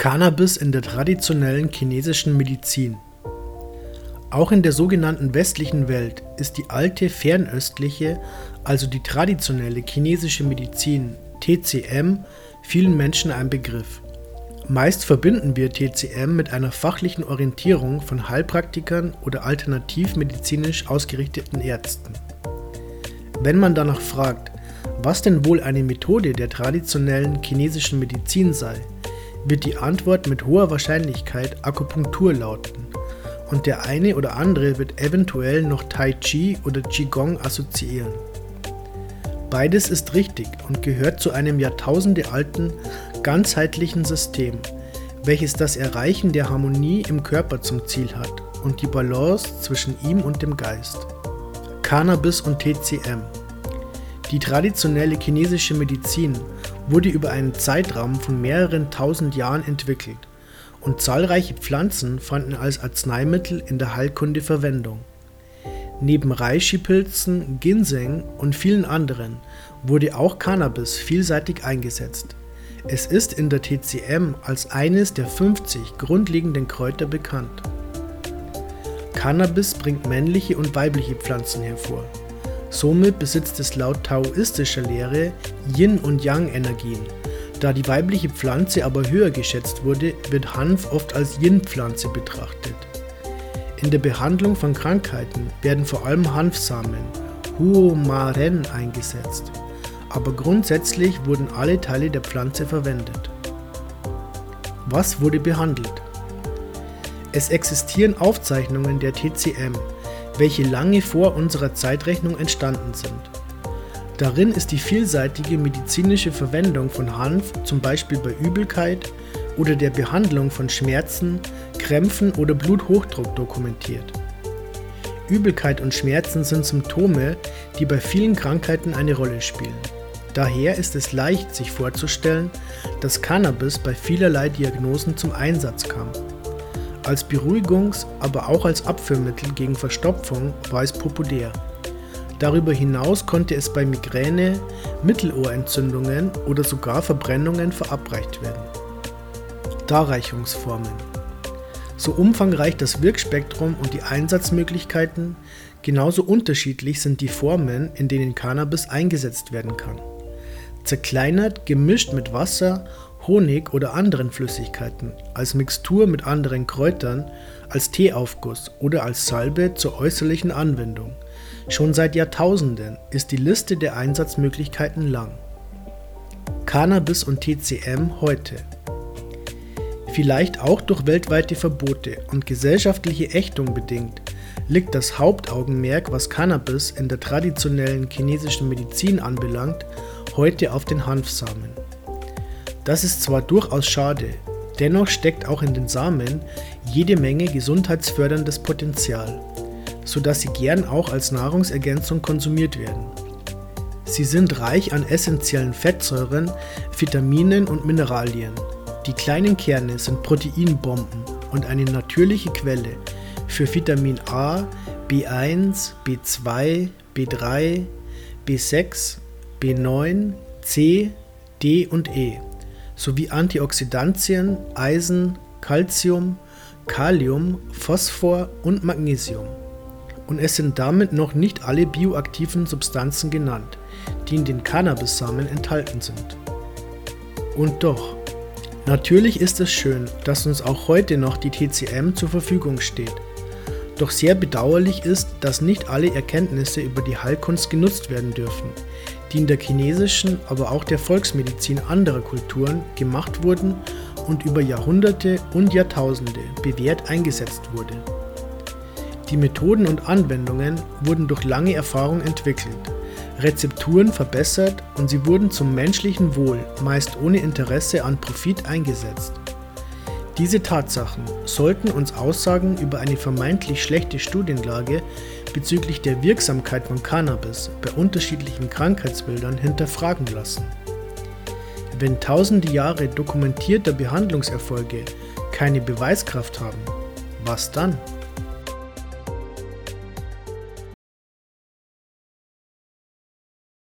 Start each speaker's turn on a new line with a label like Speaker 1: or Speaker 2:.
Speaker 1: Cannabis in der traditionellen chinesischen Medizin. Auch in der sogenannten westlichen Welt ist die alte fernöstliche, also die traditionelle chinesische Medizin TCM vielen Menschen ein Begriff. Meist verbinden wir TCM mit einer fachlichen Orientierung von Heilpraktikern oder alternativmedizinisch ausgerichteten Ärzten. Wenn man danach fragt, was denn wohl eine Methode der traditionellen chinesischen Medizin sei, wird die Antwort mit hoher Wahrscheinlichkeit Akupunktur lauten und der eine oder andere wird eventuell noch Tai Chi oder Qigong assoziieren. Beides ist richtig und gehört zu einem jahrtausendealten, ganzheitlichen System, welches das Erreichen der Harmonie im Körper zum Ziel hat und die Balance zwischen ihm und dem Geist. Cannabis und TCM. Die traditionelle chinesische Medizin wurde über einen Zeitraum von mehreren tausend Jahren entwickelt und zahlreiche Pflanzen fanden als Arzneimittel in der Heilkunde Verwendung. Neben Reishi-Pilzen, Ginseng und vielen anderen wurde auch Cannabis vielseitig eingesetzt. Es ist in der TCM als eines der 50 grundlegenden Kräuter bekannt. Cannabis bringt männliche und weibliche Pflanzen hervor. Somit besitzt es laut taoistischer Lehre Yin- und Yang-Energien. Da die weibliche Pflanze aber höher geschätzt wurde, wird Hanf oft als Yin-Pflanze betrachtet. In der Behandlung von Krankheiten werden vor allem Hanfsamen, Huomaren, eingesetzt. Aber grundsätzlich wurden alle Teile der Pflanze verwendet. Was wurde behandelt? Es existieren Aufzeichnungen der TCM, welche lange vor unserer Zeitrechnung entstanden sind. Darin ist die vielseitige medizinische Verwendung von Hanf zum Beispiel bei Übelkeit oder der Behandlung von Schmerzen, Krämpfen oder Bluthochdruck dokumentiert. Übelkeit und Schmerzen sind Symptome, die bei vielen Krankheiten eine Rolle spielen. Daher ist es leicht sich vorzustellen, dass Cannabis bei vielerlei Diagnosen zum Einsatz kam. Als Beruhigungs-, aber auch als Abführmittel gegen Verstopfung war es populär. Darüber hinaus konnte es bei Migräne, Mittelohrentzündungen oder sogar Verbrennungen verabreicht werden. Darreichungsformen So umfangreich das Wirkspektrum und die Einsatzmöglichkeiten, genauso unterschiedlich sind die Formen, in denen Cannabis eingesetzt werden kann. Zerkleinert, gemischt mit Wasser Honig oder anderen Flüssigkeiten, als Mixtur mit anderen Kräutern, als Teeaufguss oder als Salbe zur äußerlichen Anwendung. Schon seit Jahrtausenden ist die Liste der Einsatzmöglichkeiten lang. Cannabis und TCM heute. Vielleicht auch durch weltweite Verbote und gesellschaftliche Ächtung bedingt, liegt das Hauptaugenmerk, was Cannabis in der traditionellen chinesischen Medizin anbelangt, heute auf den Hanfsamen. Das ist zwar durchaus schade, dennoch steckt auch in den Samen jede Menge gesundheitsförderndes Potenzial, sodass sie gern auch als Nahrungsergänzung konsumiert werden. Sie sind reich an essentiellen Fettsäuren, Vitaminen und Mineralien. Die kleinen Kerne sind Proteinbomben und eine natürliche Quelle für Vitamin A, B1, B2, B3, B6, B9, C, D und E sowie Antioxidantien, Eisen, Calcium, Kalium, Phosphor und Magnesium. Und es sind damit noch nicht alle bioaktiven Substanzen genannt, die in den Cannabissamen enthalten sind. Und doch, natürlich ist es schön, dass uns auch heute noch die TCM zur Verfügung steht. Doch sehr bedauerlich ist, dass nicht alle Erkenntnisse über die Heilkunst genutzt werden dürfen, die in der chinesischen, aber auch der Volksmedizin anderer Kulturen gemacht wurden und über Jahrhunderte und Jahrtausende bewährt eingesetzt wurde. Die Methoden und Anwendungen wurden durch lange Erfahrung entwickelt, Rezepturen verbessert und sie wurden zum menschlichen Wohl meist ohne Interesse an Profit eingesetzt. Diese Tatsachen sollten uns Aussagen über eine vermeintlich schlechte Studienlage bezüglich der Wirksamkeit von Cannabis bei unterschiedlichen Krankheitsbildern hinterfragen lassen. Wenn tausende Jahre dokumentierter Behandlungserfolge keine Beweiskraft haben, was dann?